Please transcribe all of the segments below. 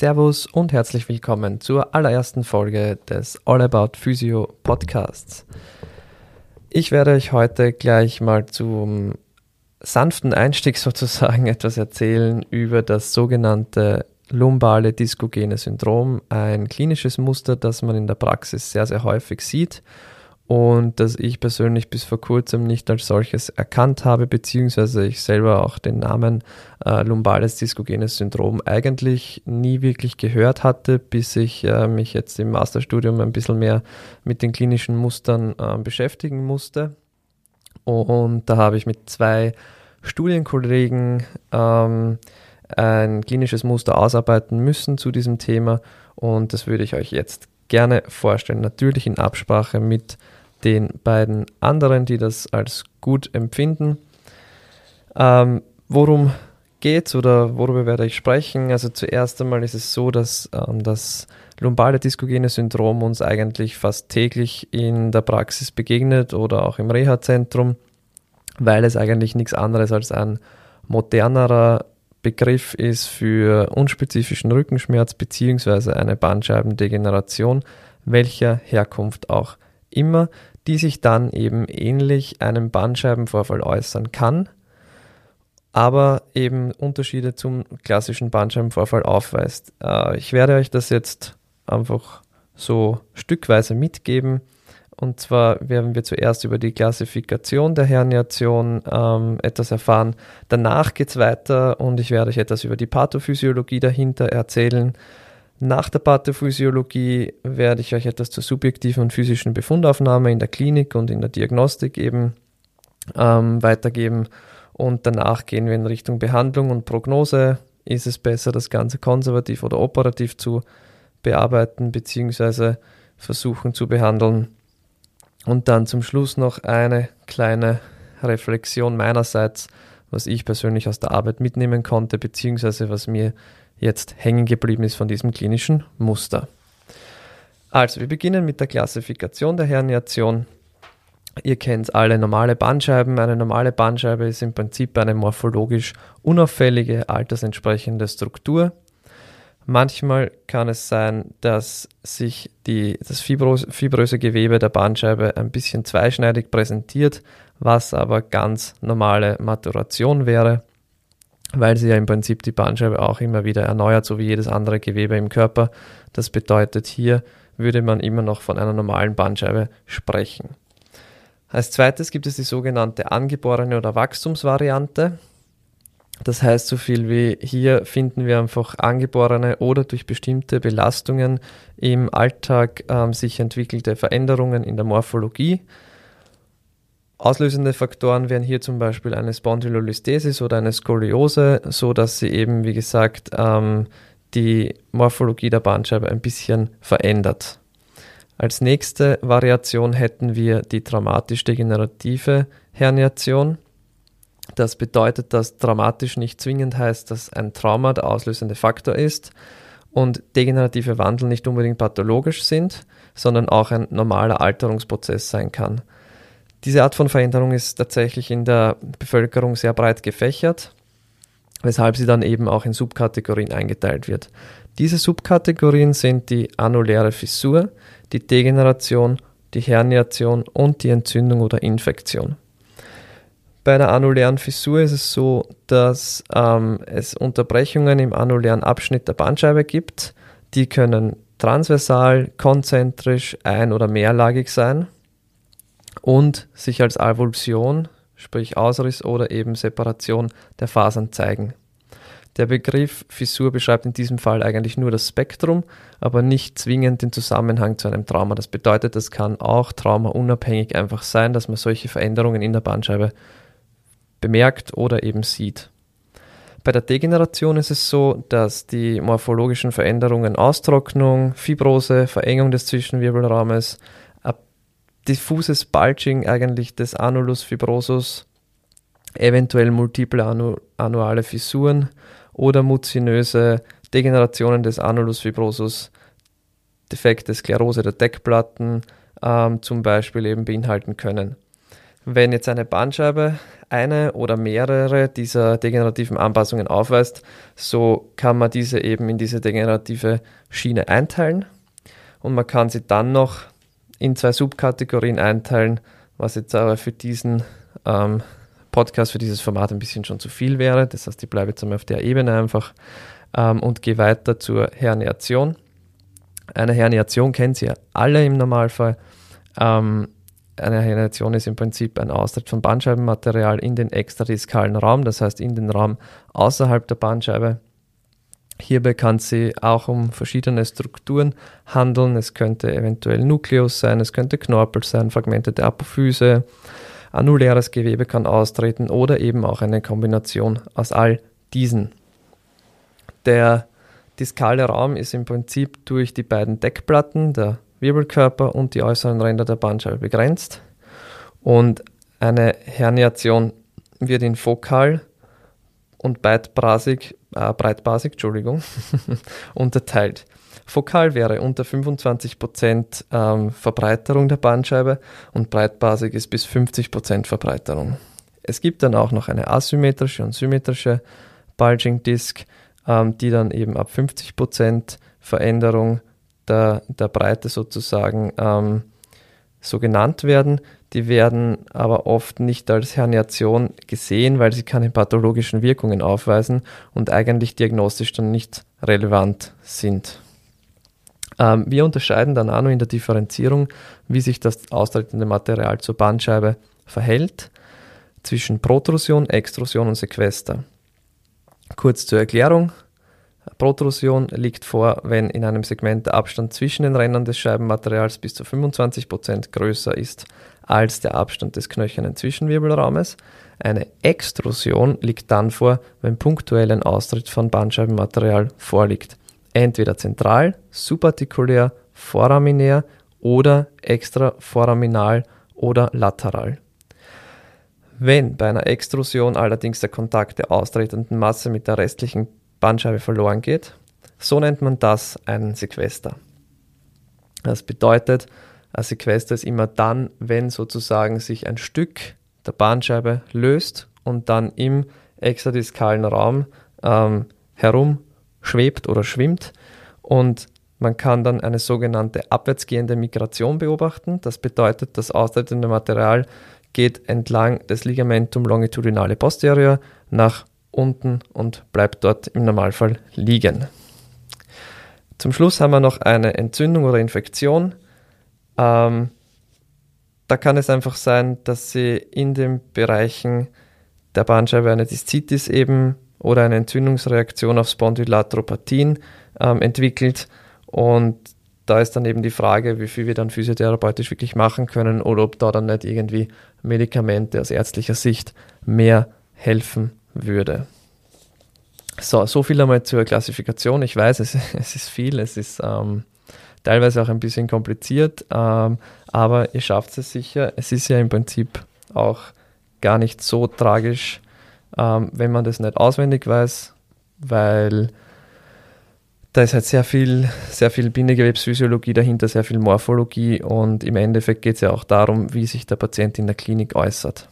Servus und herzlich willkommen zur allerersten Folge des All About Physio Podcasts. Ich werde euch heute gleich mal zum sanften Einstieg sozusagen etwas erzählen über das sogenannte lumbale diskogene Syndrom, ein klinisches Muster, das man in der Praxis sehr, sehr häufig sieht und das ich persönlich bis vor kurzem nicht als solches erkannt habe, beziehungsweise ich selber auch den Namen äh, lumbales diskogenes Syndrom eigentlich nie wirklich gehört hatte, bis ich äh, mich jetzt im Masterstudium ein bisschen mehr mit den klinischen Mustern äh, beschäftigen musste. Und da habe ich mit zwei Studienkollegen ähm, ein klinisches Muster ausarbeiten müssen zu diesem Thema und das würde ich euch jetzt gerne vorstellen. Natürlich in Absprache mit den beiden anderen, die das als gut empfinden. Ähm, worum geht's oder worüber werde ich sprechen? Also zuerst einmal ist es so, dass ähm, das lumbale diskogene Syndrom uns eigentlich fast täglich in der Praxis begegnet oder auch im Reha-Zentrum, weil es eigentlich nichts anderes als ein modernerer Begriff ist für unspezifischen Rückenschmerz bzw. eine Bandscheibendegeneration, welcher Herkunft auch immer die sich dann eben ähnlich einem Bandscheibenvorfall äußern kann, aber eben Unterschiede zum klassischen Bandscheibenvorfall aufweist. Äh, ich werde euch das jetzt einfach so stückweise mitgeben. Und zwar werden wir zuerst über die Klassifikation der Herniation ähm, etwas erfahren. Danach geht es weiter und ich werde euch etwas über die Pathophysiologie dahinter erzählen. Nach der Pathophysiologie werde ich euch etwas zur subjektiven und physischen Befundaufnahme in der Klinik und in der Diagnostik eben ähm, weitergeben. Und danach gehen wir in Richtung Behandlung und Prognose. Ist es besser, das Ganze konservativ oder operativ zu bearbeiten bzw. versuchen zu behandeln? Und dann zum Schluss noch eine kleine Reflexion meinerseits, was ich persönlich aus der Arbeit mitnehmen konnte, beziehungsweise was mir jetzt hängen geblieben ist von diesem klinischen Muster. Also, wir beginnen mit der Klassifikation der Herniation. Ihr kennt alle normale Bandscheiben. Eine normale Bandscheibe ist im Prinzip eine morphologisch unauffällige, altersentsprechende Struktur. Manchmal kann es sein, dass sich die, das fibröse Gewebe der Bandscheibe ein bisschen zweischneidig präsentiert, was aber ganz normale Maturation wäre weil sie ja im Prinzip die Bandscheibe auch immer wieder erneuert, so wie jedes andere Gewebe im Körper. Das bedeutet, hier würde man immer noch von einer normalen Bandscheibe sprechen. Als zweites gibt es die sogenannte angeborene oder Wachstumsvariante. Das heißt so viel wie hier finden wir einfach angeborene oder durch bestimmte Belastungen im Alltag ähm, sich entwickelte Veränderungen in der Morphologie. Auslösende Faktoren wären hier zum Beispiel eine Spondylolisthesis oder eine Skoliose, so dass sie eben, wie gesagt, ähm, die Morphologie der Bandscheibe ein bisschen verändert. Als nächste Variation hätten wir die traumatisch-degenerative Herniation. Das bedeutet, dass dramatisch nicht zwingend heißt, dass ein Trauma der auslösende Faktor ist und degenerative Wandel nicht unbedingt pathologisch sind, sondern auch ein normaler Alterungsprozess sein kann. Diese Art von Veränderung ist tatsächlich in der Bevölkerung sehr breit gefächert, weshalb sie dann eben auch in Subkategorien eingeteilt wird. Diese Subkategorien sind die annuläre Fissur, die Degeneration, die Herniation und die Entzündung oder Infektion. Bei einer annulären Fissur ist es so, dass ähm, es Unterbrechungen im annulären Abschnitt der Bandscheibe gibt. Die können transversal, konzentrisch, ein- oder mehrlagig sein und sich als Avulsion, sprich Ausriss oder eben Separation der Fasern zeigen. Der Begriff Fissur beschreibt in diesem Fall eigentlich nur das Spektrum, aber nicht zwingend den Zusammenhang zu einem Trauma. Das bedeutet, es kann auch traumaunabhängig einfach sein, dass man solche Veränderungen in der Bandscheibe bemerkt oder eben sieht. Bei der Degeneration ist es so, dass die morphologischen Veränderungen Austrocknung, Fibrose, Verengung des Zwischenwirbelraumes, diffuses Bulging eigentlich des Annulus fibrosus, eventuell multiple annu annuale Fissuren oder muzinöse Degenerationen des Annulus fibrosus, defekte Sklerose der Deckplatten ähm, zum Beispiel eben beinhalten können. Wenn jetzt eine Bandscheibe eine oder mehrere dieser degenerativen Anpassungen aufweist, so kann man diese eben in diese degenerative Schiene einteilen und man kann sie dann noch in zwei Subkategorien einteilen, was jetzt aber für diesen ähm, Podcast, für dieses Format ein bisschen schon zu viel wäre. Das heißt, ich bleibe jetzt einmal auf der Ebene einfach ähm, und gehe weiter zur Herniation. Eine Herniation kennen Sie ja alle im Normalfall. Ähm, eine Herniation ist im Prinzip ein Austritt von Bandscheibenmaterial in den extradiskalen Raum, das heißt in den Raum außerhalb der Bandscheibe. Hierbei kann es sich auch um verschiedene Strukturen handeln. Es könnte eventuell Nukleus sein, es könnte Knorpel sein, Fragmente der Apophyse, annuläres Gewebe kann austreten oder eben auch eine Kombination aus all diesen. Der diskale Raum ist im Prinzip durch die beiden Deckplatten, der Wirbelkörper und die äußeren Ränder der Bandscheibe begrenzt. Und eine Herniation wird in fokal und breitbasig, äh, breitbasig Entschuldigung, unterteilt. Fokal wäre unter 25% ähm, Verbreiterung der Bandscheibe und breitbasig ist bis 50% Verbreiterung. Es gibt dann auch noch eine asymmetrische und symmetrische Bulging Disc, ähm, die dann eben ab 50% Veränderung der, der Breite sozusagen ähm, so genannt werden. Die werden aber oft nicht als Herniation gesehen, weil sie keine pathologischen Wirkungen aufweisen und eigentlich diagnostisch dann nicht relevant sind. Ähm, wir unterscheiden dann auch noch in der Differenzierung, wie sich das austretende Material zur Bandscheibe verhält, zwischen Protrusion, Extrusion und Sequester. Kurz zur Erklärung. Protrusion liegt vor, wenn in einem Segment der Abstand zwischen den Rändern des Scheibenmaterials bis zu 25% größer ist als der Abstand des knöchernen Zwischenwirbelraumes. Eine Extrusion liegt dann vor, wenn punktuell ein Austritt von Bandscheibenmaterial vorliegt. Entweder zentral, subartikulär, foraminär oder extraforaminal oder lateral. Wenn bei einer Extrusion allerdings der Kontakt der austretenden Masse mit der restlichen Bandscheibe verloren geht. So nennt man das einen Sequester. Das bedeutet, ein Sequester ist immer dann, wenn sozusagen sich ein Stück der Bandscheibe löst und dann im extradiskalen Raum ähm, herum schwebt oder schwimmt und man kann dann eine sogenannte abwärtsgehende Migration beobachten. Das bedeutet, das austretende Material geht entlang des Ligamentum longitudinale posterior nach unten und bleibt dort im Normalfall liegen. Zum Schluss haben wir noch eine Entzündung oder Infektion. Ähm, da kann es einfach sein, dass sie in den Bereichen der Bandscheibe eine Diszitis eben oder eine Entzündungsreaktion auf Spondylatropathien ähm, entwickelt. Und da ist dann eben die Frage, wie viel wir dann physiotherapeutisch wirklich machen können oder ob da dann nicht irgendwie Medikamente aus ärztlicher Sicht mehr helfen würde. So, so viel einmal zur Klassifikation. Ich weiß, es, es ist viel, es ist ähm, teilweise auch ein bisschen kompliziert, ähm, aber ihr schafft es sicher. Es ist ja im Prinzip auch gar nicht so tragisch, ähm, wenn man das nicht auswendig weiß, weil da ist halt sehr viel, sehr viel Bindegewebsphysiologie dahinter, sehr viel Morphologie und im Endeffekt geht es ja auch darum, wie sich der Patient in der Klinik äußert.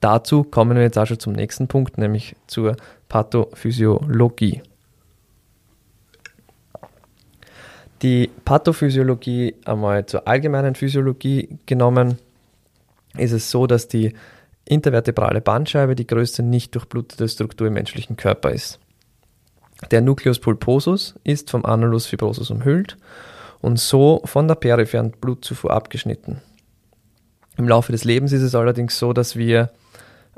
Dazu kommen wir jetzt auch schon zum nächsten Punkt, nämlich zur Pathophysiologie. Die Pathophysiologie einmal zur allgemeinen Physiologie genommen, ist es so, dass die intervertebrale Bandscheibe die größte nicht durchblutete Struktur im menschlichen Körper ist. Der Nucleus pulposus ist vom Annulus fibrosus umhüllt und so von der peripheren Blutzufuhr abgeschnitten. Im Laufe des Lebens ist es allerdings so, dass wir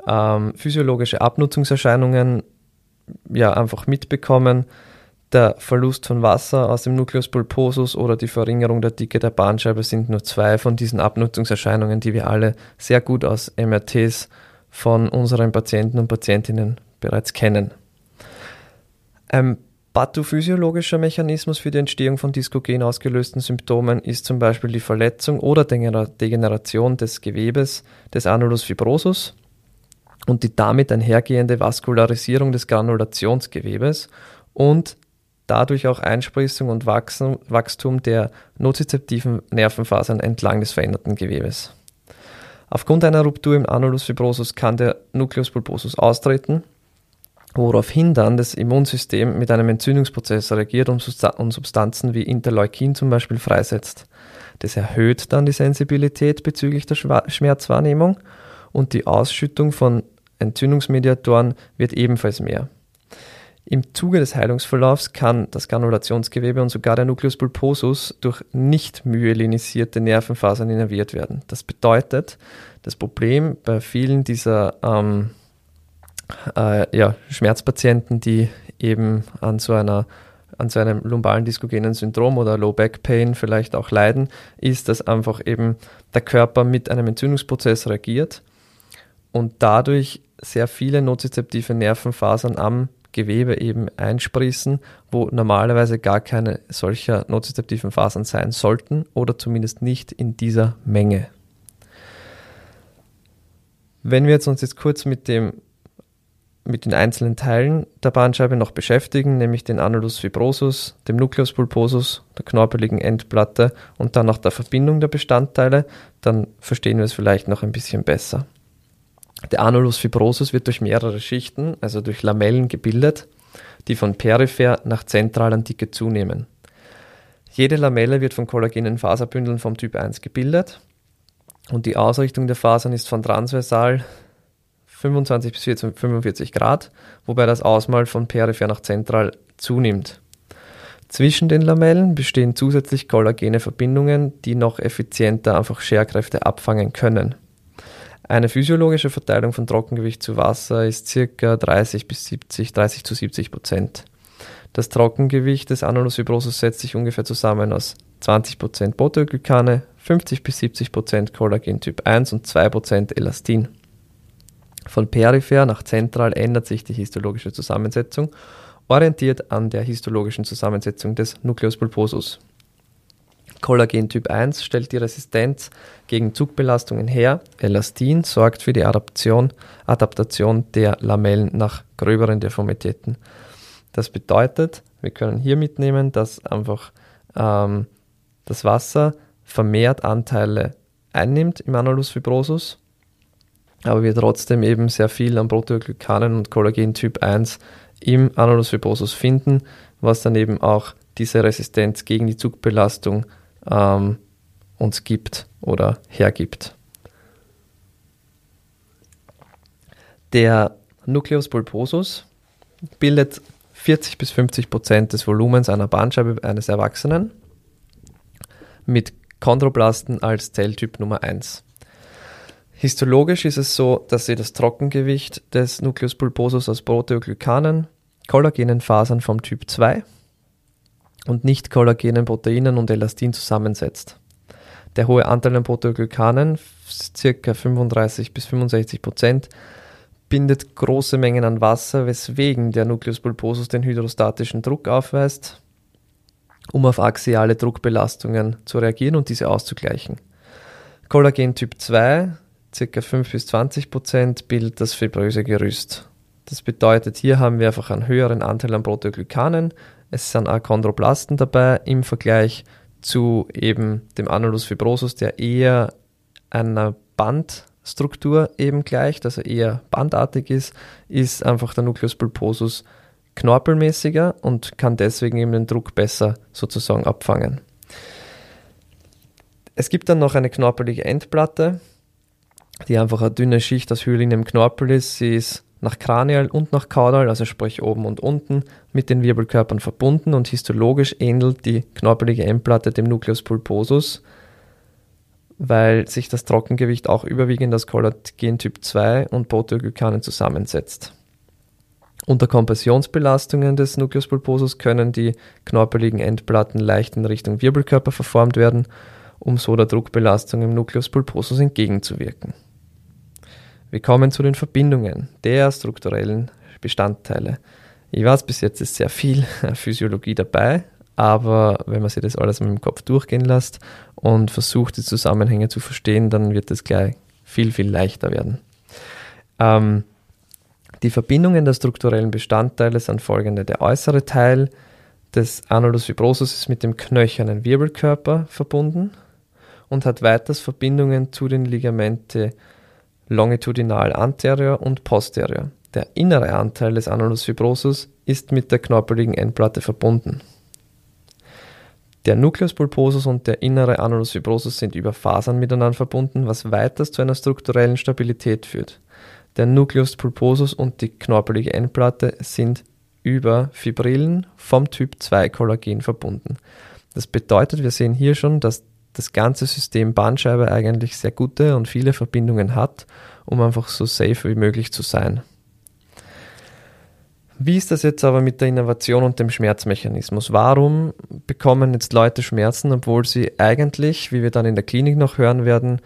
ähm, physiologische Abnutzungserscheinungen ja einfach mitbekommen. Der Verlust von Wasser aus dem Nucleus pulposus oder die Verringerung der Dicke der Bahnscheibe sind nur zwei von diesen Abnutzungserscheinungen, die wir alle sehr gut aus MRTs von unseren Patienten und Patientinnen bereits kennen. Ein pathophysiologischer Mechanismus für die Entstehung von diskogen ausgelösten Symptomen ist zum Beispiel die Verletzung oder Degeneration des Gewebes des Annulus fibrosus und die damit einhergehende Vaskularisierung des Granulationsgewebes und dadurch auch Einsprießung und Wachstum der nozizeptiven Nervenfasern entlang des veränderten Gewebes. Aufgrund einer Ruptur im Annulus fibrosus kann der Nucleus pulposus austreten, woraufhin dann das Immunsystem mit einem Entzündungsprozess reagiert und Substanzen wie Interleukin zum Beispiel freisetzt. Das erhöht dann die Sensibilität bezüglich der Schmerzwahrnehmung und die Ausschüttung von Entzündungsmediatoren wird ebenfalls mehr. Im Zuge des Heilungsverlaufs kann das Granulationsgewebe und sogar der Nucleus pulposus durch nicht myelinisierte Nervenfasern innerviert werden. Das bedeutet, das Problem bei vielen dieser ähm, äh, ja, Schmerzpatienten, die eben an so einer an so einem lumbalen diskogenen Syndrom oder Low Back Pain vielleicht auch leiden, ist, dass einfach eben der Körper mit einem Entzündungsprozess reagiert und dadurch sehr viele nozizeptive Nervenfasern am Gewebe eben einsprießen, wo normalerweise gar keine solcher nozizeptiven Fasern sein sollten oder zumindest nicht in dieser Menge. Wenn wir jetzt uns jetzt kurz mit dem mit den einzelnen Teilen der Bandscheibe noch beschäftigen, nämlich den Annulus fibrosus, dem Nucleus pulposus, der knorpeligen Endplatte und dann noch der Verbindung der Bestandteile, dann verstehen wir es vielleicht noch ein bisschen besser. Der Annulus fibrosus wird durch mehrere Schichten, also durch Lamellen gebildet, die von peripher nach zentral an Dicke zunehmen. Jede Lamelle wird von kollagenen Faserbündeln vom Typ 1 gebildet und die Ausrichtung der Fasern ist von transversal 25 bis 45 Grad, wobei das Ausmal von peripher nach zentral zunimmt. Zwischen den Lamellen bestehen zusätzlich kollagene Verbindungen, die noch effizienter einfach Scherkräfte abfangen können. Eine physiologische Verteilung von Trockengewicht zu Wasser ist ca. 30 bis 70, 30 zu 70 Prozent. Das Trockengewicht des Anulus fibrosus setzt sich ungefähr zusammen aus 20 Prozent Proteoglykane, 50 bis 70 Prozent Kollagen Typ 1 und 2 Prozent Elastin. Von peripher nach zentral ändert sich die histologische Zusammensetzung, orientiert an der histologischen Zusammensetzung des Nucleus pulposus. Kollagen Typ 1 stellt die Resistenz gegen Zugbelastungen her. Elastin sorgt für die Adaption, Adaptation der Lamellen nach gröberen Deformitäten. Das bedeutet, wir können hier mitnehmen, dass einfach ähm, das Wasser vermehrt Anteile einnimmt im Annulus fibrosus aber wir trotzdem eben sehr viel an Proteoglykanen und Kollagen Typ 1 im Annulus fibrosus finden, was dann eben auch diese Resistenz gegen die Zugbelastung ähm, uns gibt oder hergibt. Der Nucleus pulposus bildet 40 bis 50 Prozent des Volumens einer Bandscheibe eines Erwachsenen mit Chondroblasten als Zelltyp Nummer 1. Histologisch ist es so, dass sie das Trockengewicht des Nucleus pulposus aus Proteoglykanen, kollagenen Fasern vom Typ 2 und nicht kollagenen Proteinen und Elastin zusammensetzt. Der hohe Anteil an Proteoglykanen, ca. 35 bis 65 Prozent, bindet große Mengen an Wasser, weswegen der Nucleus pulposus den hydrostatischen Druck aufweist, um auf axiale Druckbelastungen zu reagieren und diese auszugleichen. Kollagen Typ 2 ca. 5 bis 20 Prozent bildet das fibröse Gerüst. Das bedeutet, hier haben wir einfach einen höheren Anteil an Proteoglykanen. Es sind auch Chondroblasten dabei im Vergleich zu eben dem Annulus fibrosus, der eher einer Bandstruktur eben gleicht, also eher bandartig ist, ist einfach der Nucleus pulposus knorpelmäßiger und kann deswegen eben den Druck besser sozusagen abfangen. Es gibt dann noch eine knorpelige Endplatte, die einfach eine dünne Schicht aus Hyaline im Knorpel ist. Sie ist nach Kranial und nach Kaudal, also sprich oben und unten, mit den Wirbelkörpern verbunden und histologisch ähnelt die knorpelige Endplatte dem Nucleus pulposus, weil sich das Trockengewicht auch überwiegend aus Kollagen Typ 2 und Proteoglykanen zusammensetzt. Unter Kompressionsbelastungen des Nucleus pulposus können die knorpeligen Endplatten leicht in Richtung Wirbelkörper verformt werden, um so der Druckbelastung im Nucleus pulposus entgegenzuwirken. Wir kommen zu den Verbindungen der strukturellen Bestandteile. Ich weiß, bis jetzt ist sehr viel Physiologie dabei, aber wenn man sich das alles mit dem Kopf durchgehen lässt und versucht, die Zusammenhänge zu verstehen, dann wird es gleich viel, viel leichter werden. Ähm, die Verbindungen der strukturellen Bestandteile sind folgende. Der äußere Teil des Annulus fibrosus ist mit dem knöchernen Wirbelkörper verbunden und hat weiters Verbindungen zu den Ligamente longitudinal anterior und posterior. Der innere Anteil des Annulus fibrosus ist mit der knorpeligen Endplatte verbunden. Der Nucleus pulposus und der innere Annulus fibrosus sind über Fasern miteinander verbunden, was weiters zu einer strukturellen Stabilität führt. Der Nucleus pulposus und die knorpelige Endplatte sind über Fibrillen vom Typ 2 Kollagen verbunden. Das bedeutet, wir sehen hier schon, dass das ganze System Bandscheibe eigentlich sehr gute und viele Verbindungen hat, um einfach so safe wie möglich zu sein. Wie ist das jetzt aber mit der Innovation und dem Schmerzmechanismus? Warum bekommen jetzt Leute Schmerzen, obwohl sie eigentlich, wie wir dann in der Klinik noch hören werden,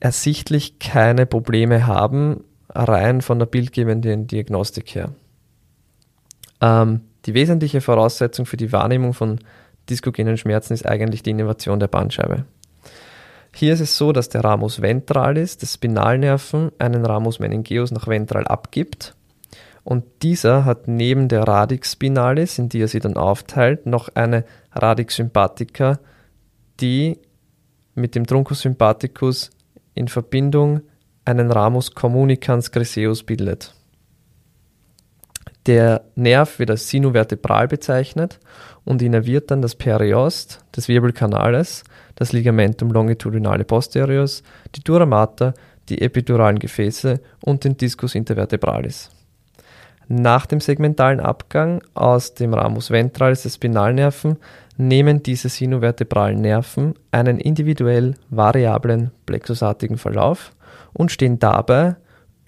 ersichtlich keine Probleme haben, rein von der bildgebenden Diagnostik her? Ähm, die wesentliche Voraussetzung für die Wahrnehmung von diskogenen Schmerzen ist eigentlich die Innovation der Bandscheibe. Hier ist es so, dass der Ramus ventralis des Spinalnerven einen Ramus meningeus nach ventral abgibt und dieser hat neben der Radix spinalis, in die er sie dann aufteilt, noch eine Radix sympathica, die mit dem Truncus sympathicus in Verbindung einen Ramus communicans griseus bildet. Der Nerv wird als sinovertebral bezeichnet und innerviert dann das Periost des Wirbelkanales, das Ligamentum longitudinale posteriors, die Dura mater, die epiduralen Gefäße und den Discus intervertebralis. Nach dem segmentalen Abgang aus dem Ramus ventralis des Spinalnerven nehmen diese sinovertebralen Nerven einen individuell variablen plexusartigen Verlauf und stehen dabei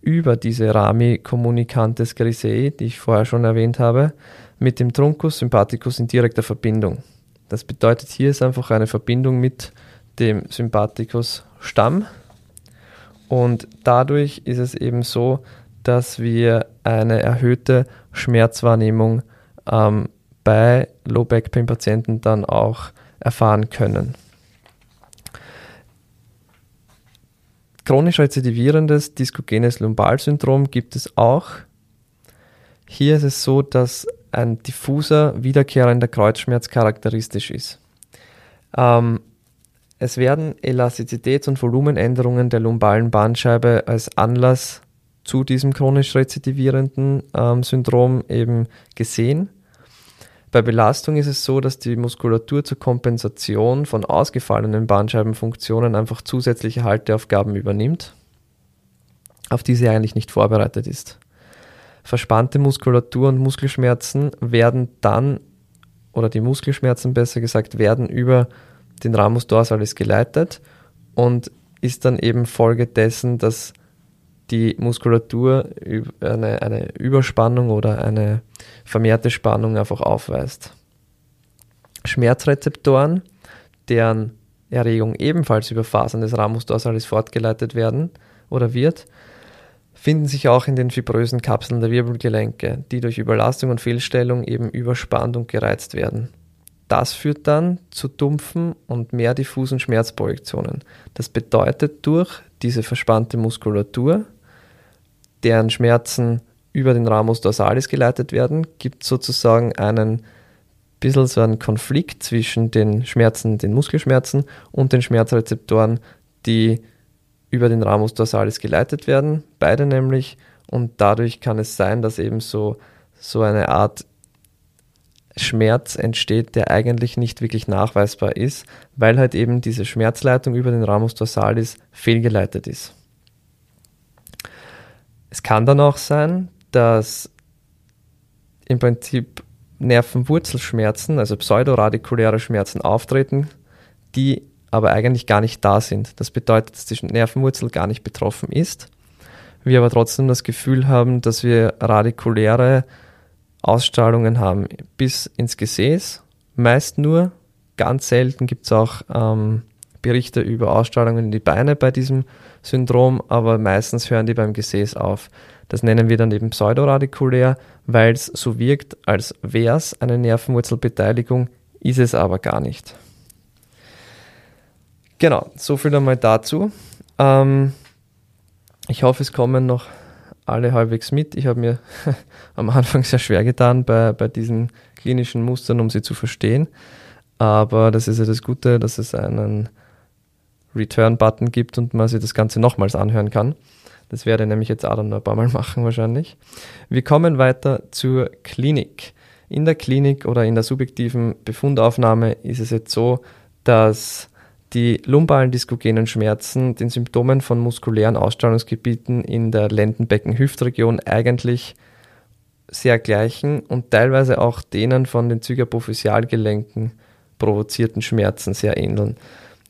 über diese Rami communicantes grisei, die ich vorher schon erwähnt habe, mit dem Truncus sympathicus in direkter Verbindung. Das bedeutet, hier ist einfach eine Verbindung mit dem Sympathicus Stamm und dadurch ist es eben so, dass wir eine erhöhte Schmerzwahrnehmung ähm, bei Low Back Pain Patienten dann auch erfahren können. Chronisch rezidivierendes diskogenes Lumbalsyndrom gibt es auch. Hier ist es so, dass ein diffuser, wiederkehrender Kreuzschmerz charakteristisch ist. Ähm, es werden Elastizitäts- und Volumenänderungen der lumbalen Bandscheibe als Anlass zu diesem chronisch rezidivierenden ähm, Syndrom eben gesehen. Bei Belastung ist es so, dass die Muskulatur zur Kompensation von ausgefallenen Bandscheibenfunktionen einfach zusätzliche Halteaufgaben übernimmt, auf die sie eigentlich nicht vorbereitet ist. Verspannte Muskulatur und Muskelschmerzen werden dann, oder die Muskelschmerzen besser gesagt, werden über den Ramus dorsalis geleitet und ist dann eben Folge dessen, dass die Muskulatur eine, eine Überspannung oder eine vermehrte Spannung einfach aufweist. Schmerzrezeptoren, deren Erregung ebenfalls über Fasern des Ramus dorsalis fortgeleitet werden oder wird, finden sich auch in den fibrösen Kapseln der Wirbelgelenke, die durch Überlastung und Fehlstellung eben überspannt und gereizt werden. Das führt dann zu dumpfen und mehr diffusen Schmerzprojektionen. Das bedeutet, durch diese verspannte Muskulatur deren Schmerzen über den Ramus dorsalis geleitet werden, gibt sozusagen einen bisschen so einen Konflikt zwischen den Schmerzen, den Muskelschmerzen und den Schmerzrezeptoren, die über den Ramus dorsalis geleitet werden, beide nämlich, und dadurch kann es sein, dass eben so, so eine Art Schmerz entsteht, der eigentlich nicht wirklich nachweisbar ist, weil halt eben diese Schmerzleitung über den Ramus dorsalis fehlgeleitet ist. Es kann dann auch sein, dass im Prinzip Nervenwurzelschmerzen, also pseudoradikuläre Schmerzen auftreten, die aber eigentlich gar nicht da sind. Das bedeutet, dass die Nervenwurzel gar nicht betroffen ist. Wir aber trotzdem das Gefühl haben, dass wir radikuläre Ausstrahlungen haben bis ins Gesäß. Meist nur, ganz selten gibt es auch ähm, Berichte über Ausstrahlungen in die Beine bei diesem Syndrom, aber meistens hören die beim Gesäß auf. Das nennen wir dann eben pseudoradikulär, weil es so wirkt, als wäre es eine Nervenwurzelbeteiligung, ist es aber gar nicht. Genau, so viel einmal dazu. Ähm, ich hoffe, es kommen noch alle halbwegs mit. Ich habe mir am Anfang sehr schwer getan bei, bei diesen klinischen Mustern, um sie zu verstehen. Aber das ist ja das Gute, dass es einen Return-Button gibt und man sich das Ganze nochmals anhören kann. Das werde ich nämlich jetzt auch dann noch ein paar Mal machen wahrscheinlich. Wir kommen weiter zur Klinik. In der Klinik oder in der subjektiven Befundaufnahme ist es jetzt so, dass die lumbalen diskogenen Schmerzen den Symptomen von muskulären Ausstrahlungsgebieten in der Lendenbecken-Hüftregion eigentlich sehr gleichen und teilweise auch denen von den Zygapophysialgelenken provozierten Schmerzen sehr ähneln.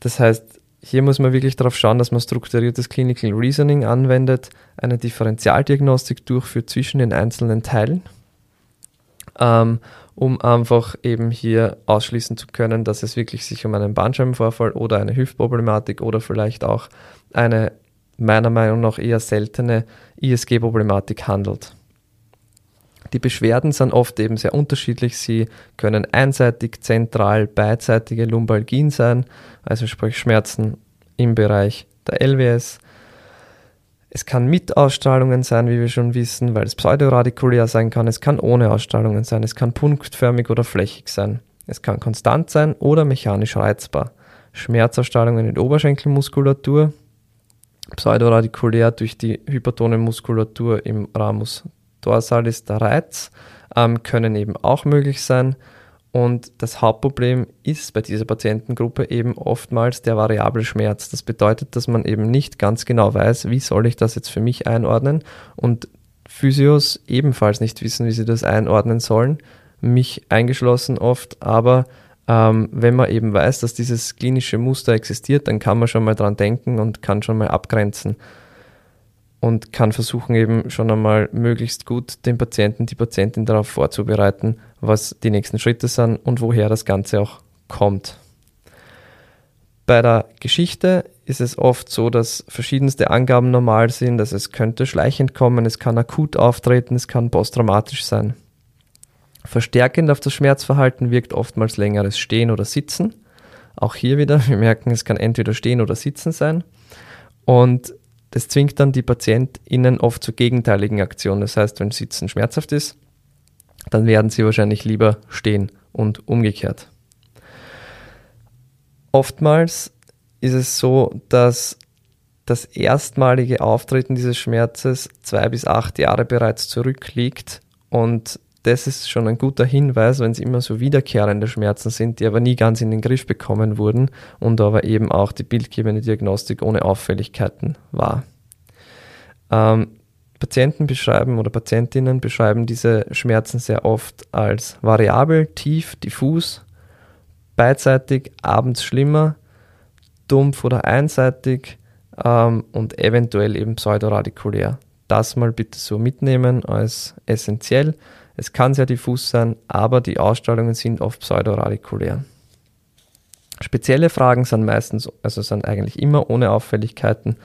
Das heißt, hier muss man wirklich darauf schauen, dass man strukturiertes Clinical Reasoning anwendet, eine Differentialdiagnostik durchführt zwischen den einzelnen Teilen, ähm, um einfach eben hier ausschließen zu können, dass es wirklich sich um einen Bandscheibenvorfall oder eine Hüftproblematik oder vielleicht auch eine meiner Meinung nach eher seltene ISG-Problematik handelt. Die Beschwerden sind oft eben sehr unterschiedlich. Sie können einseitig, zentral, beidseitige Lumbalgien sein, also sprich Schmerzen im Bereich der LWS. Es kann mit Ausstrahlungen sein, wie wir schon wissen, weil es pseudoradikulär sein kann. Es kann ohne Ausstrahlungen sein. Es kann punktförmig oder flächig sein. Es kann konstant sein oder mechanisch reizbar. Schmerzausstrahlungen in Oberschenkelmuskulatur, pseudoradikulär durch die hypertone Muskulatur im Ramus dorsalis der Reiz, ähm, können eben auch möglich sein. Und das Hauptproblem ist bei dieser Patientengruppe eben oftmals der variable Schmerz. Das bedeutet, dass man eben nicht ganz genau weiß, wie soll ich das jetzt für mich einordnen und Physios ebenfalls nicht wissen, wie sie das einordnen sollen, mich eingeschlossen oft, aber ähm, wenn man eben weiß, dass dieses klinische Muster existiert, dann kann man schon mal dran denken und kann schon mal abgrenzen und kann versuchen eben schon einmal möglichst gut den Patienten, die Patientin darauf vorzubereiten, was die nächsten Schritte sind und woher das Ganze auch kommt. Bei der Geschichte ist es oft so, dass verschiedenste Angaben normal sind, dass es könnte schleichend kommen, es kann akut auftreten, es kann posttraumatisch sein. Verstärkend auf das Schmerzverhalten wirkt oftmals längeres Stehen oder Sitzen. Auch hier wieder, wir merken, es kann entweder Stehen oder Sitzen sein. Und das zwingt dann die PatientInnen oft zur gegenteiligen Aktion. Das heißt, wenn Sitzen schmerzhaft ist, dann werden sie wahrscheinlich lieber stehen und umgekehrt. Oftmals ist es so, dass das erstmalige Auftreten dieses Schmerzes zwei bis acht Jahre bereits zurückliegt und das ist schon ein guter Hinweis, wenn es immer so wiederkehrende Schmerzen sind, die aber nie ganz in den Griff bekommen wurden und aber eben auch die bildgebende Diagnostik ohne Auffälligkeiten war. Ähm, Patienten beschreiben oder Patientinnen beschreiben diese Schmerzen sehr oft als variabel, tief, diffus, beidseitig, abends schlimmer, dumpf oder einseitig ähm, und eventuell eben pseudoradikulär. Das mal bitte so mitnehmen als essentiell. Es kann sehr diffus sein, aber die Ausstrahlungen sind oft pseudoradikulär. Spezielle Fragen sind meistens, also sind eigentlich immer ohne Auffälligkeiten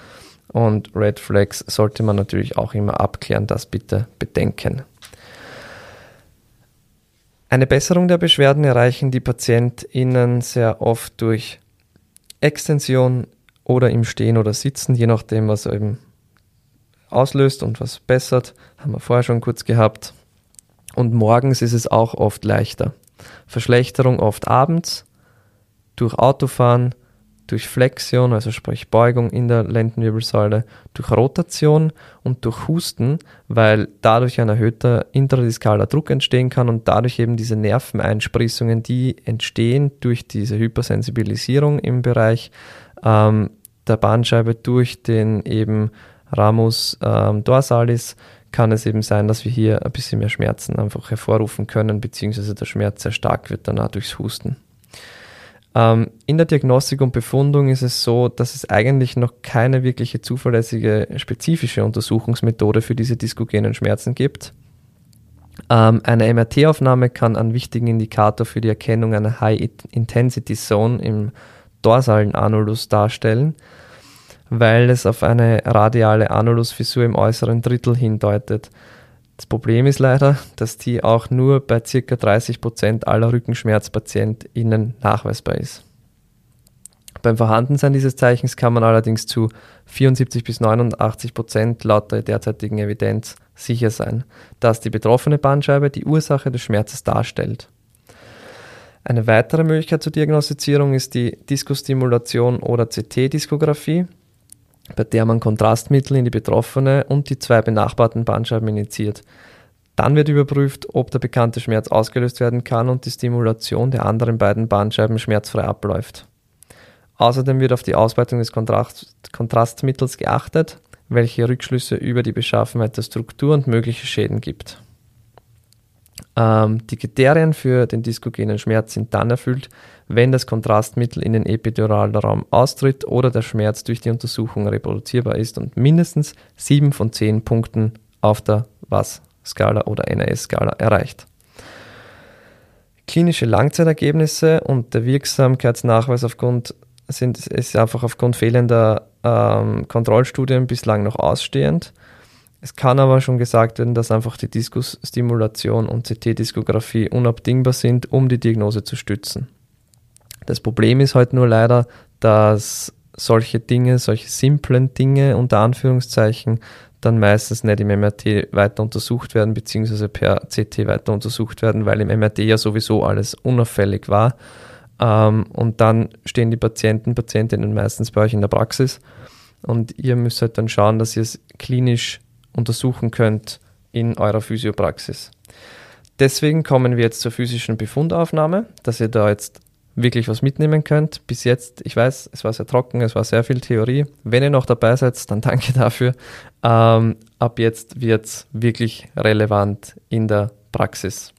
und Red Flags sollte man natürlich auch immer abklären, das bitte bedenken. Eine Besserung der Beschwerden erreichen die PatientInnen sehr oft durch Extension oder im Stehen oder Sitzen, je nachdem, was eben auslöst und was bessert. Haben wir vorher schon kurz gehabt. Und morgens ist es auch oft leichter. Verschlechterung oft abends, durch Autofahren, durch Flexion, also sprich Beugung in der Lendenwirbelsäule, durch Rotation und durch Husten, weil dadurch ein erhöhter intradiskaler Druck entstehen kann und dadurch eben diese Nerveneinsprissungen, die entstehen durch diese Hypersensibilisierung im Bereich ähm, der Bandscheibe durch den eben Ramus ähm, dorsalis, kann es eben sein, dass wir hier ein bisschen mehr Schmerzen einfach hervorrufen können, beziehungsweise der Schmerz sehr stark wird danach durchs Husten. Ähm, in der Diagnostik und Befundung ist es so, dass es eigentlich noch keine wirkliche zuverlässige spezifische Untersuchungsmethode für diese diskogenen Schmerzen gibt. Ähm, eine MRT-Aufnahme kann einen wichtigen Indikator für die Erkennung einer High-Intensity-Zone im dorsalen Anulus darstellen weil es auf eine radiale Anulusfissur im äußeren Drittel hindeutet. Das Problem ist leider, dass die auch nur bei ca. 30% aller RückenschmerzpatientInnen nachweisbar ist. Beim Vorhandensein dieses Zeichens kann man allerdings zu 74 bis 89 Prozent laut der derzeitigen Evidenz sicher sein, dass die betroffene Bandscheibe die Ursache des Schmerzes darstellt. Eine weitere Möglichkeit zur Diagnostizierung ist die Diskostimulation oder CT-Diskographie, bei der man Kontrastmittel in die betroffene und die zwei benachbarten Bandscheiben injiziert. Dann wird überprüft, ob der bekannte Schmerz ausgelöst werden kann und die Stimulation der anderen beiden Bandscheiben schmerzfrei abläuft. Außerdem wird auf die Ausweitung des Kontrast Kontrastmittels geachtet, welche Rückschlüsse über die Beschaffenheit der Struktur und mögliche Schäden gibt. Ähm, die Kriterien für den diskogenen Schmerz sind dann erfüllt, wenn das Kontrastmittel in den epiduralen Raum austritt oder der Schmerz durch die Untersuchung reproduzierbar ist und mindestens 7 von 10 Punkten auf der Was Skala oder NAS-Skala erreicht. Klinische Langzeitergebnisse und der Wirksamkeitsnachweis aufgrund sind, ist einfach aufgrund fehlender ähm, Kontrollstudien bislang noch ausstehend. Es kann aber schon gesagt werden, dass einfach die Diskusstimulation und CT-Diskografie unabdingbar sind, um die Diagnose zu stützen. Das Problem ist halt nur leider, dass solche Dinge, solche simplen Dinge unter Anführungszeichen dann meistens nicht im MRT weiter untersucht werden, beziehungsweise per CT weiter untersucht werden, weil im MRT ja sowieso alles unauffällig war. Ähm, und dann stehen die Patienten, Patientinnen meistens bei euch in der Praxis und ihr müsst halt dann schauen, dass ihr es klinisch untersuchen könnt in eurer Physiopraxis. Deswegen kommen wir jetzt zur physischen Befundaufnahme, dass ihr da jetzt wirklich was mitnehmen könnt. Bis jetzt, ich weiß, es war sehr trocken, es war sehr viel Theorie. Wenn ihr noch dabei seid, dann danke dafür. Ähm, ab jetzt wird es wirklich relevant in der Praxis.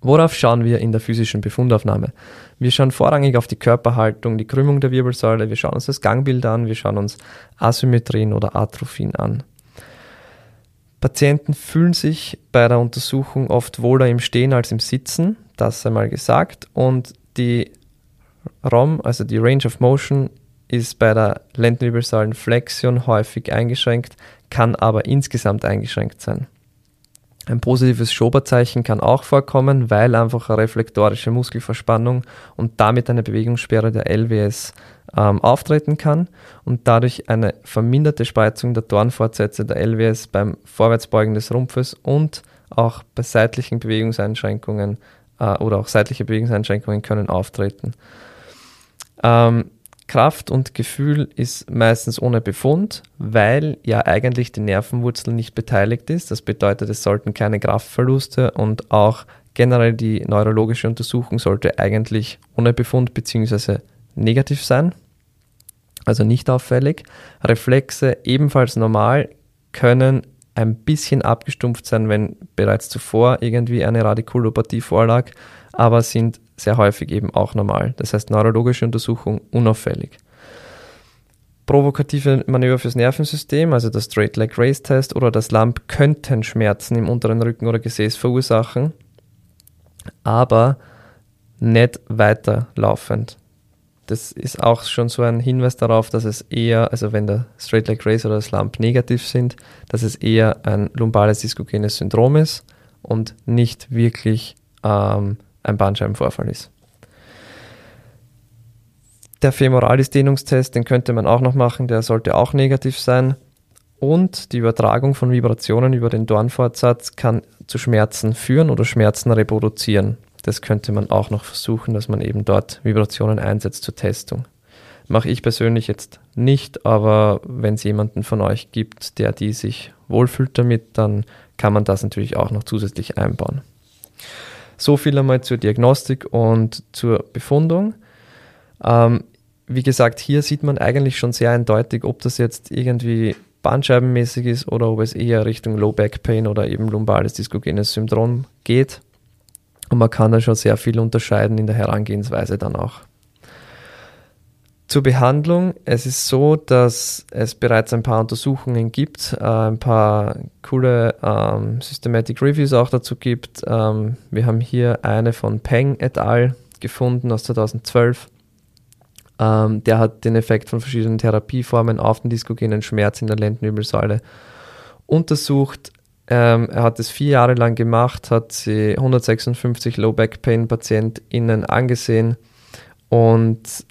Worauf schauen wir in der physischen Befundaufnahme? Wir schauen vorrangig auf die Körperhaltung, die Krümmung der Wirbelsäule, wir schauen uns das Gangbild an, wir schauen uns Asymmetrien oder Atrophien an. Patienten fühlen sich bei der Untersuchung oft wohler im Stehen als im Sitzen, das einmal gesagt, und die ROM, also die Range of Motion, ist bei der Lendenwirbelsäulenflexion häufig eingeschränkt, kann aber insgesamt eingeschränkt sein. Ein positives Schoberzeichen kann auch vorkommen, weil einfach eine reflektorische Muskelverspannung und damit eine Bewegungssperre der LWS ähm, auftreten kann und dadurch eine verminderte Spreizung der Dornfortsätze der LWS beim Vorwärtsbeugen des Rumpfes und auch bei seitlichen Bewegungseinschränkungen äh, oder auch seitliche Bewegungseinschränkungen können auftreten. Ähm, Kraft und Gefühl ist meistens ohne Befund, weil ja eigentlich die Nervenwurzel nicht beteiligt ist. Das bedeutet, es sollten keine Kraftverluste und auch generell die neurologische Untersuchung sollte eigentlich ohne Befund bzw. negativ sein, also nicht auffällig. Reflexe ebenfalls normal können ein bisschen abgestumpft sein, wenn bereits zuvor irgendwie eine Radikulopathie vorlag, aber sind sehr häufig eben auch normal. Das heißt neurologische Untersuchung unauffällig. Provokative Manöver fürs Nervensystem, also das Straight Leg Race Test oder das Lump könnten Schmerzen im unteren Rücken oder Gesäß verursachen, aber nicht weiterlaufend das ist auch schon so ein Hinweis darauf, dass es eher, also wenn der Straight Leg Race oder das Lump negativ sind, dass es eher ein lumbales diskogenes Syndrom ist und nicht wirklich ähm, ein Bandscheibenvorfall ist. Der Femoralis-Dehnungstest, den könnte man auch noch machen, der sollte auch negativ sein. Und die Übertragung von Vibrationen über den Dornfortsatz kann zu Schmerzen führen oder Schmerzen reproduzieren. Das könnte man auch noch versuchen, dass man eben dort Vibrationen einsetzt zur Testung. Mache ich persönlich jetzt nicht, aber wenn es jemanden von euch gibt, der die sich wohlfühlt damit, dann kann man das natürlich auch noch zusätzlich einbauen. So viel einmal zur Diagnostik und zur Befundung. Ähm, wie gesagt, hier sieht man eigentlich schon sehr eindeutig, ob das jetzt irgendwie bandscheibenmäßig ist oder ob es eher Richtung Low Back Pain oder eben lumbales diskogenes Syndrom geht. Und man kann da schon sehr viel unterscheiden in der Herangehensweise dann auch. Zur Behandlung. Es ist so, dass es bereits ein paar Untersuchungen gibt, äh, ein paar coole ähm, Systematic Reviews auch dazu gibt. Ähm, wir haben hier eine von Peng et al. gefunden aus 2012. Ähm, der hat den Effekt von verschiedenen Therapieformen auf den diskogenen Schmerz in der Lendenwirbelsäule untersucht. Ähm, er hat es vier Jahre lang gemacht, hat sie 156 Low Back Pain PatientInnen angesehen und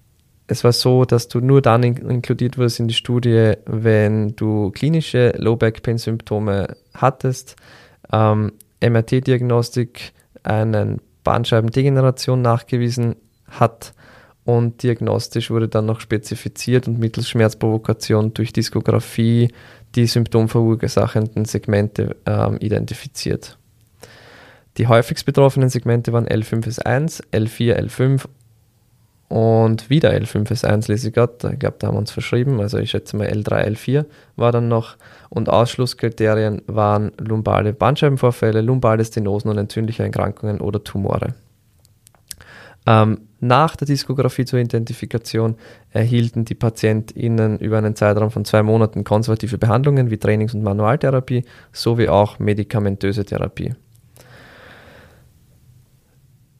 es war so, dass du nur dann in inkludiert wurdest in die Studie, wenn du klinische Low Back Pain Symptome hattest, ähm, MRT-Diagnostik, einen Bandscheibendegeneration nachgewiesen hat und diagnostisch wurde dann noch spezifiziert und mittels Schmerzprovokation durch Diskografie die symptomverursachenden Segmente ähm, identifiziert. Die häufigst betroffenen Segmente waren L5S1, L4, L5 und wieder L5S1 lese ich gerade. Ich glaube, da haben wir uns verschrieben. Also ich schätze mal L3, L4 war dann noch. Und Ausschlusskriterien waren lumbale Bandscheibenvorfälle, lumbale Stenosen und entzündliche Erkrankungen oder Tumore. Ähm, nach der Diskografie zur Identifikation erhielten die PatientInnen über einen Zeitraum von zwei Monaten konservative Behandlungen wie Trainings- und Manualtherapie sowie auch medikamentöse Therapie.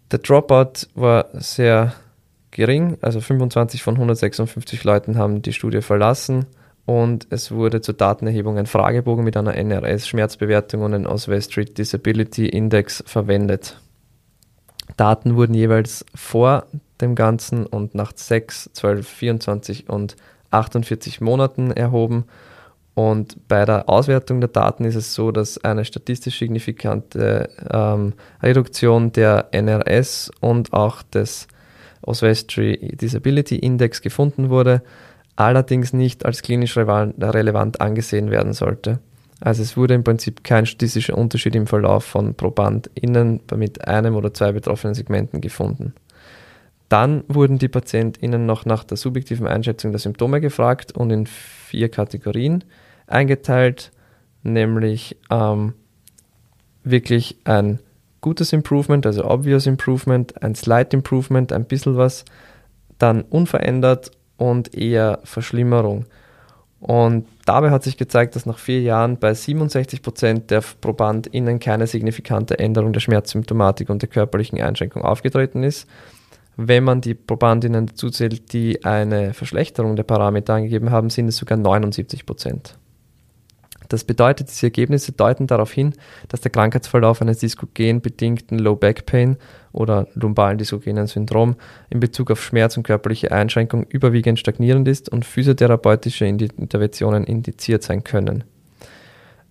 Der Dropout war sehr gering, also 25 von 156 Leuten haben die Studie verlassen und es wurde zur Datenerhebung ein Fragebogen mit einer NRS-Schmerzbewertung und einem Oswald Street Disability Index verwendet. Daten wurden jeweils vor dem Ganzen und nach 6, 12, 24 und 48 Monaten erhoben. Und bei der Auswertung der Daten ist es so, dass eine statistisch signifikante ähm, Reduktion der NRS und auch des Oswestry Disability Index gefunden wurde, allerdings nicht als klinisch relevant angesehen werden sollte. Also es wurde im Prinzip kein statistischer Unterschied im Verlauf von ProbandInnen mit einem oder zwei betroffenen Segmenten gefunden. Dann wurden die PatientInnen noch nach der subjektiven Einschätzung der Symptome gefragt und in vier Kategorien eingeteilt, nämlich ähm, wirklich ein gutes Improvement, also obvious Improvement, ein slight Improvement, ein bisschen was, dann unverändert und eher Verschlimmerung. Und dabei hat sich gezeigt, dass nach vier Jahren bei 67 Prozent der ProbandInnen keine signifikante Änderung der Schmerzsymptomatik und der körperlichen Einschränkung aufgetreten ist. Wenn man die ProbandInnen dazuzählt, die eine Verschlechterung der Parameter angegeben haben, sind es sogar 79 Prozent. Das bedeutet, diese Ergebnisse deuten darauf hin, dass der Krankheitsverlauf eines diskogen-bedingten Low Back Pain oder lumbalen diskogenen Syndrom in Bezug auf Schmerz und körperliche Einschränkung überwiegend stagnierend ist und physiotherapeutische Interventionen indiziert sein können.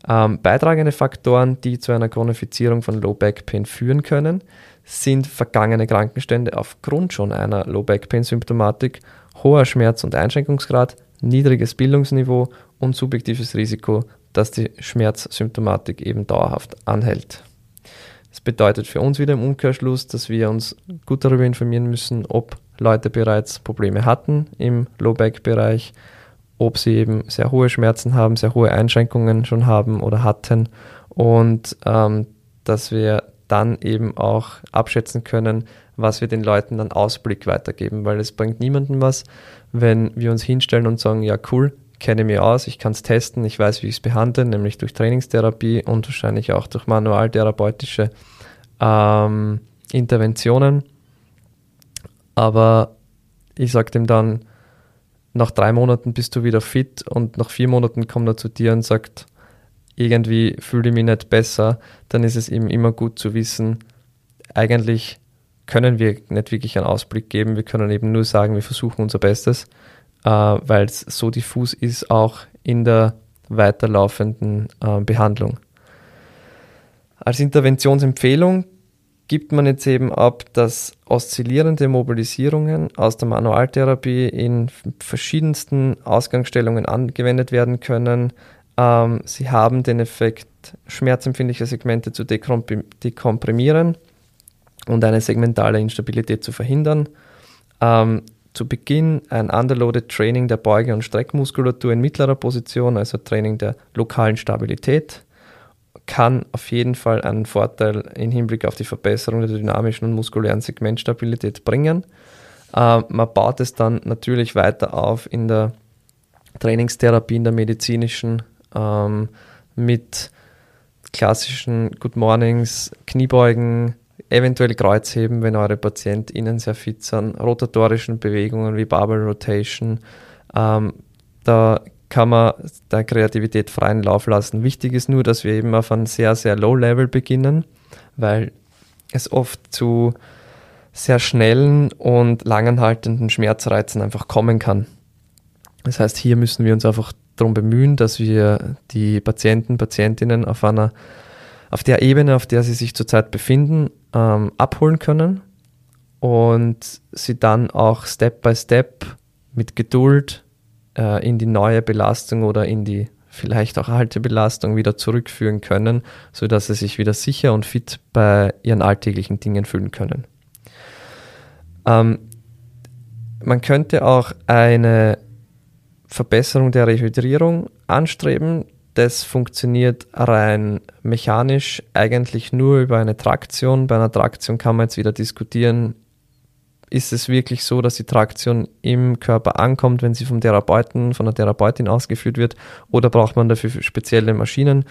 Ähm, beitragende Faktoren, die zu einer Chronifizierung von Low Back Pain führen können, sind vergangene Krankenstände aufgrund schon einer Low Back Pain Symptomatik, hoher Schmerz- und Einschränkungsgrad, niedriges Bildungsniveau und subjektives Risiko dass die Schmerzsymptomatik eben dauerhaft anhält. Das bedeutet für uns wieder im Umkehrschluss, dass wir uns gut darüber informieren müssen, ob Leute bereits Probleme hatten im Low-Back-Bereich, ob sie eben sehr hohe Schmerzen haben, sehr hohe Einschränkungen schon haben oder hatten und ähm, dass wir dann eben auch abschätzen können, was wir den Leuten dann Ausblick weitergeben, weil es bringt niemandem was, wenn wir uns hinstellen und sagen, ja cool, kenne mich aus, ich kann es testen, ich weiß, wie ich es behandle, nämlich durch Trainingstherapie und wahrscheinlich auch durch manualtherapeutische ähm, Interventionen. Aber ich sage dem dann, nach drei Monaten bist du wieder fit und nach vier Monaten kommt er zu dir und sagt, irgendwie fühle ich mich nicht besser, dann ist es eben immer gut zu wissen, eigentlich können wir nicht wirklich einen Ausblick geben, wir können eben nur sagen, wir versuchen unser Bestes äh, weil es so diffus ist, auch in der weiterlaufenden äh, Behandlung. Als Interventionsempfehlung gibt man jetzt eben ab, dass oszillierende Mobilisierungen aus der Manualtherapie in verschiedensten Ausgangsstellungen angewendet werden können. Ähm, sie haben den Effekt, schmerzempfindliche Segmente zu dekomprimieren und eine segmentale Instabilität zu verhindern. Ähm, zu Beginn ein Underloaded Training der Beuge- und Streckmuskulatur in mittlerer Position, also Training der lokalen Stabilität, kann auf jeden Fall einen Vorteil im Hinblick auf die Verbesserung der dynamischen und muskulären Segmentstabilität bringen. Äh, man baut es dann natürlich weiter auf in der Trainingstherapie, in der medizinischen, ähm, mit klassischen Good Mornings, Kniebeugen, eventuell Kreuzheben, wenn eure PatientInnen sehr fit sind, rotatorischen Bewegungen wie Barbell Rotation. Ähm, da kann man der Kreativität freien Lauf lassen. Wichtig ist nur, dass wir eben auf einem sehr, sehr low Level beginnen, weil es oft zu sehr schnellen und langanhaltenden Schmerzreizen einfach kommen kann. Das heißt, hier müssen wir uns einfach darum bemühen, dass wir die Patienten, Patientinnen auf einer auf der Ebene, auf der sie sich zurzeit befinden, ähm, abholen können und sie dann auch Step by Step mit Geduld äh, in die neue Belastung oder in die vielleicht auch alte Belastung wieder zurückführen können, sodass sie sich wieder sicher und fit bei ihren alltäglichen Dingen fühlen können. Ähm, man könnte auch eine Verbesserung der Rehydrierung anstreben. Das funktioniert rein mechanisch eigentlich nur über eine Traktion. Bei einer Traktion kann man jetzt wieder diskutieren, ist es wirklich so, dass die Traktion im Körper ankommt, wenn sie vom Therapeuten, von der Therapeutin ausgeführt wird, oder braucht man dafür spezielle Maschinen?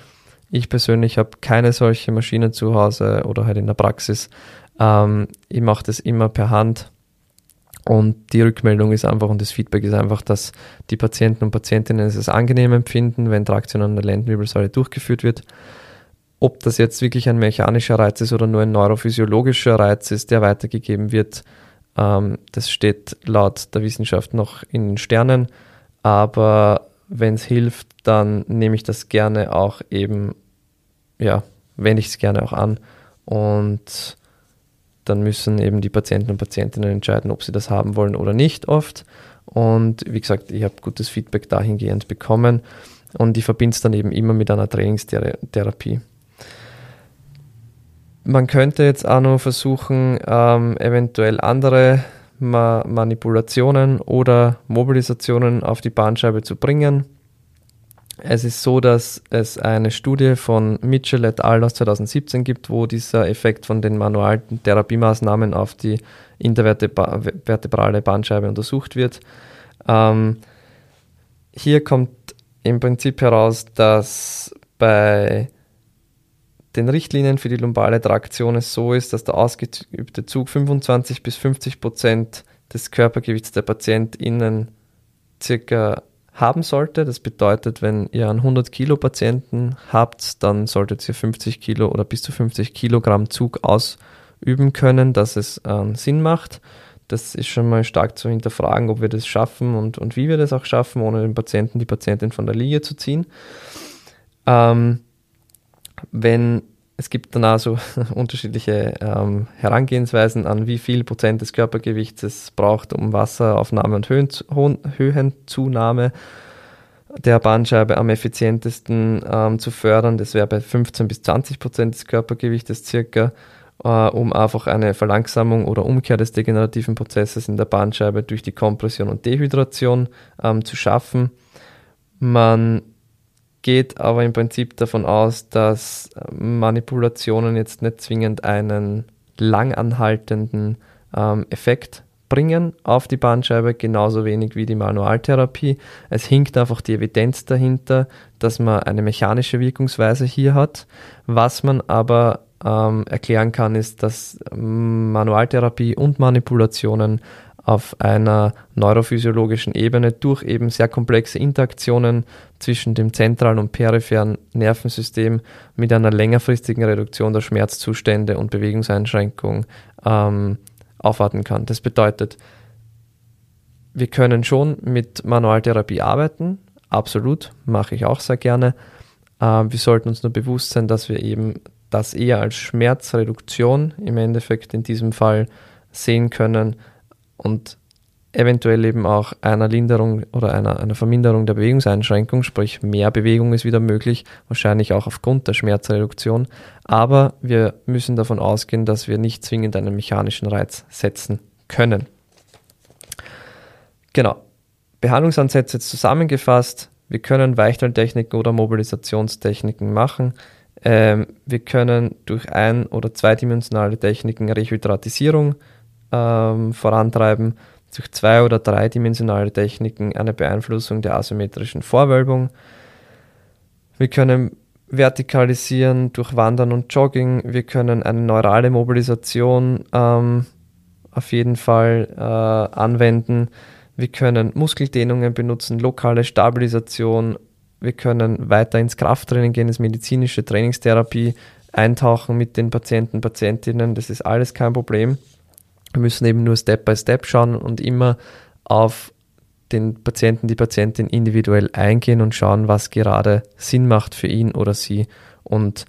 Ich persönlich habe keine solche Maschinen zu Hause oder halt in der Praxis. Ähm, ich mache das immer per Hand und die Rückmeldung ist einfach und das Feedback ist einfach, dass die Patienten und Patientinnen es angenehm empfinden, wenn Traktion an der Lendenwirbelsäule durchgeführt wird. Ob das jetzt wirklich ein mechanischer Reiz ist oder nur ein neurophysiologischer Reiz ist, der weitergegeben wird, ähm, das steht laut der Wissenschaft noch in den Sternen, aber wenn es hilft, dann nehme ich das gerne auch eben, ja, wende ich es gerne auch an und dann müssen eben die Patienten und Patientinnen entscheiden, ob sie das haben wollen oder nicht oft. Und wie gesagt, ich habe gutes Feedback dahingehend bekommen und ich verbinde es dann eben immer mit einer Trainingstherapie. Man könnte jetzt auch noch versuchen, ähm, eventuell andere Ma Manipulationen oder Mobilisationen auf die Bahnscheibe zu bringen. Es ist so, dass es eine Studie von Mitchell et al. aus 2017 gibt, wo dieser Effekt von den manualen Therapiemaßnahmen auf die intervertebrale Bandscheibe untersucht wird. Ähm, hier kommt im Prinzip heraus, dass bei den Richtlinien für die lumbale Traktion es so ist, dass der ausgeübte Zug 25 bis 50 Prozent des Körpergewichts der PatientInnen circa haben sollte. Das bedeutet, wenn ihr einen 100 Kilo Patienten habt, dann solltet ihr 50 Kilo oder bis zu 50 Kilogramm Zug ausüben können, dass es äh, Sinn macht. Das ist schon mal stark zu hinterfragen, ob wir das schaffen und, und wie wir das auch schaffen, ohne den Patienten, die Patientin von der Linie zu ziehen. Ähm, wenn es gibt dann also unterschiedliche ähm, Herangehensweisen an, wie viel Prozent des Körpergewichts es braucht, um Wasseraufnahme und Höhen, Höhenzunahme der Bandscheibe am effizientesten ähm, zu fördern. Das wäre bei 15 bis 20 Prozent des Körpergewichtes circa, äh, um einfach eine Verlangsamung oder Umkehr des degenerativen Prozesses in der Bandscheibe durch die Kompression und Dehydration ähm, zu schaffen. Man geht aber im Prinzip davon aus, dass Manipulationen jetzt nicht zwingend einen langanhaltenden ähm, Effekt bringen auf die Bandscheibe, genauso wenig wie die Manualtherapie. Es hinkt einfach die Evidenz dahinter, dass man eine mechanische Wirkungsweise hier hat. Was man aber ähm, erklären kann, ist, dass Manualtherapie und Manipulationen auf einer neurophysiologischen Ebene durch eben sehr komplexe Interaktionen zwischen dem zentralen und peripheren Nervensystem mit einer längerfristigen Reduktion der Schmerzzustände und Bewegungseinschränkung ähm, aufwarten kann. Das bedeutet, wir können schon mit Manualtherapie arbeiten, absolut, mache ich auch sehr gerne. Äh, wir sollten uns nur bewusst sein, dass wir eben das eher als Schmerzreduktion im Endeffekt in diesem Fall sehen können, und eventuell eben auch einer Linderung oder einer, einer Verminderung der Bewegungseinschränkung, sprich mehr Bewegung ist wieder möglich, wahrscheinlich auch aufgrund der Schmerzreduktion. Aber wir müssen davon ausgehen, dass wir nicht zwingend einen mechanischen Reiz setzen können. Genau. Behandlungsansätze zusammengefasst. Wir können Weichteiltechniken oder Mobilisationstechniken machen. Ähm, wir können durch ein- oder zweidimensionale Techniken Rehydratisierung ähm, vorantreiben, durch zwei- oder dreidimensionale Techniken eine Beeinflussung der asymmetrischen Vorwölbung. Wir können vertikalisieren durch Wandern und Jogging. Wir können eine neurale Mobilisation ähm, auf jeden Fall äh, anwenden. Wir können Muskeldehnungen benutzen, lokale Stabilisation. Wir können weiter ins Krafttraining gehen, ins medizinische Trainingstherapie eintauchen mit den Patienten, Patientinnen. Das ist alles kein Problem. Wir müssen eben nur Step by Step schauen und immer auf den Patienten, die Patientin individuell eingehen und schauen, was gerade Sinn macht für ihn oder sie. Und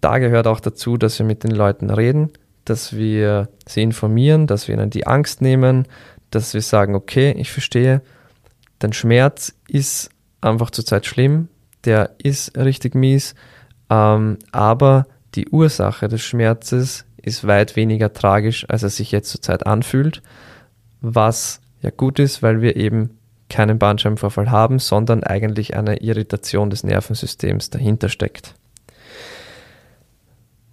da gehört auch dazu, dass wir mit den Leuten reden, dass wir sie informieren, dass wir ihnen die Angst nehmen, dass wir sagen, okay, ich verstehe, dein Schmerz ist einfach zurzeit schlimm, der ist richtig mies, ähm, aber die Ursache des Schmerzes ist weit weniger tragisch, als er sich jetzt zurzeit anfühlt, was ja gut ist, weil wir eben keinen Bandscheibenvorfall haben, sondern eigentlich eine Irritation des Nervensystems dahinter steckt.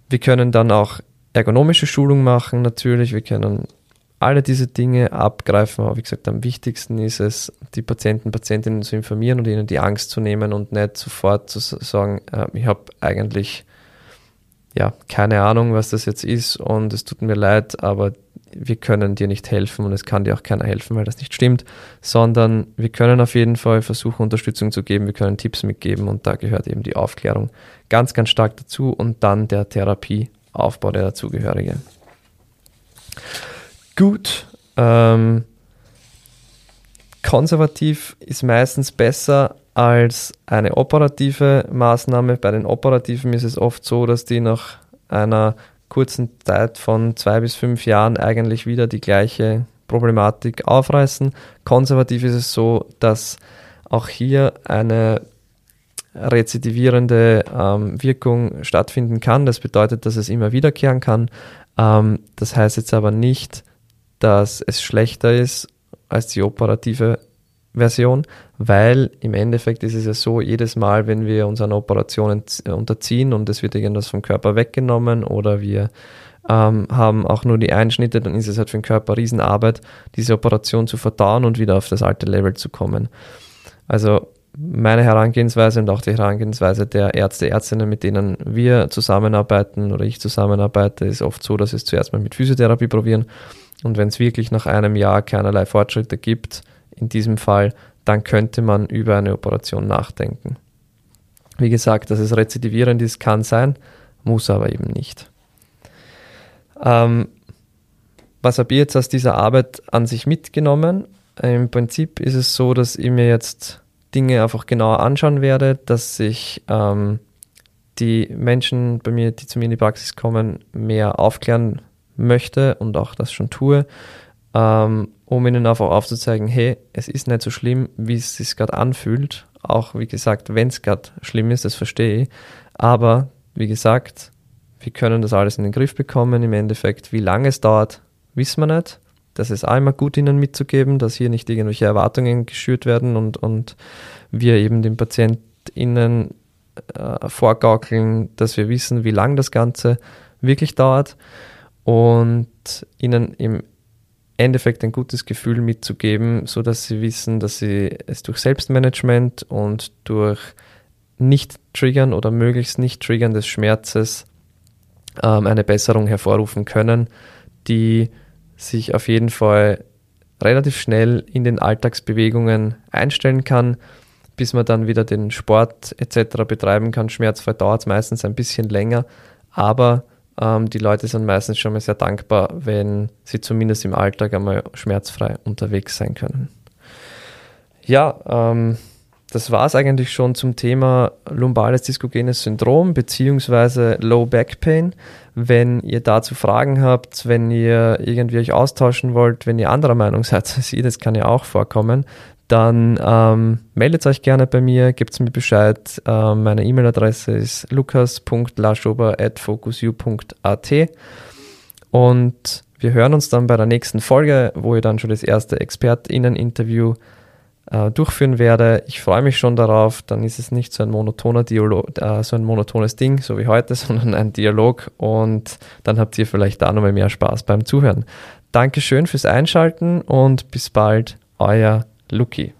Wir können dann auch ergonomische Schulung machen, natürlich. Wir können alle diese Dinge abgreifen, aber wie gesagt, am wichtigsten ist es, die Patienten, Patientinnen zu informieren und ihnen die Angst zu nehmen und nicht sofort zu sagen, äh, ich habe eigentlich ja keine Ahnung, was das jetzt ist und es tut mir leid, aber wir können dir nicht helfen und es kann dir auch keiner helfen, weil das nicht stimmt, sondern wir können auf jeden Fall versuchen, Unterstützung zu geben, wir können Tipps mitgeben und da gehört eben die Aufklärung ganz, ganz stark dazu und dann der Therapieaufbau, der dazugehörige. Gut, ähm, konservativ ist meistens besser als eine operative Maßnahme. Bei den operativen ist es oft so, dass die nach einer kurzen Zeit von zwei bis fünf Jahren eigentlich wieder die gleiche Problematik aufreißen. Konservativ ist es so, dass auch hier eine rezidivierende ähm, Wirkung stattfinden kann. Das bedeutet, dass es immer wiederkehren kann. Ähm, das heißt jetzt aber nicht, dass es schlechter ist als die operative Version, weil im Endeffekt ist es ja so, jedes Mal, wenn wir uns einer Operation unterziehen und es wird irgendwas vom Körper weggenommen oder wir ähm, haben auch nur die Einschnitte, dann ist es halt für den Körper Riesenarbeit, diese Operation zu verdauen und wieder auf das alte Level zu kommen. Also meine Herangehensweise und auch die Herangehensweise der Ärzte, Ärztinnen, mit denen wir zusammenarbeiten oder ich zusammenarbeite, ist oft so, dass wir es zuerst mal mit Physiotherapie probieren und wenn es wirklich nach einem Jahr keinerlei Fortschritte gibt, in diesem Fall, dann könnte man über eine Operation nachdenken. Wie gesagt, dass es rezidivierend ist, kann sein, muss aber eben nicht. Ähm, was habe ich jetzt aus dieser Arbeit an sich mitgenommen? Im Prinzip ist es so, dass ich mir jetzt Dinge einfach genauer anschauen werde, dass ich ähm, die Menschen bei mir, die zu mir in die Praxis kommen, mehr aufklären möchte und auch das schon tue, ähm, um ihnen einfach aufzuzeigen, hey, es ist nicht so schlimm, wie es sich gerade anfühlt. Auch wie gesagt, wenn es gerade schlimm ist, das verstehe ich. Aber wie gesagt, wir können das alles in den Griff bekommen. Im Endeffekt, wie lange es dauert, wissen wir nicht. Das ist einmal gut, ihnen mitzugeben, dass hier nicht irgendwelche Erwartungen geschürt werden und, und wir eben den PatientInnen äh, vorgaukeln, dass wir wissen, wie lang das Ganze wirklich dauert und ihnen im Endeffekt ein gutes Gefühl mitzugeben, so dass sie wissen, dass sie es durch Selbstmanagement und durch Nicht-Triggern oder möglichst Nicht-Triggern des Schmerzes ähm, eine Besserung hervorrufen können, die sich auf jeden Fall relativ schnell in den Alltagsbewegungen einstellen kann, bis man dann wieder den Sport etc. betreiben kann. Schmerzfrei dauert es meistens ein bisschen länger, aber ähm, die Leute sind meistens schon mal sehr dankbar, wenn sie zumindest im Alltag einmal schmerzfrei unterwegs sein können. Ja, ähm, das war es eigentlich schon zum Thema lumbales diskogenes Syndrom bzw. Low Back Pain. Wenn ihr dazu Fragen habt, wenn ihr irgendwie euch austauschen wollt, wenn ihr anderer Meinung seid als ich, das kann ja auch vorkommen, dann ähm, meldet euch gerne bei mir, gebt mir Bescheid. Ähm, meine E-Mail-Adresse ist lukas.laschober.focusu.at und wir hören uns dann bei der nächsten Folge, wo ich dann schon das erste ExpertInnen-Interview äh, durchführen werde. Ich freue mich schon darauf. Dann ist es nicht so ein monotoner Dialog, äh, so ein monotones Ding, so wie heute, sondern ein Dialog und dann habt ihr vielleicht da nochmal mehr Spaß beim Zuhören. Dankeschön fürs Einschalten und bis bald, euer Luki.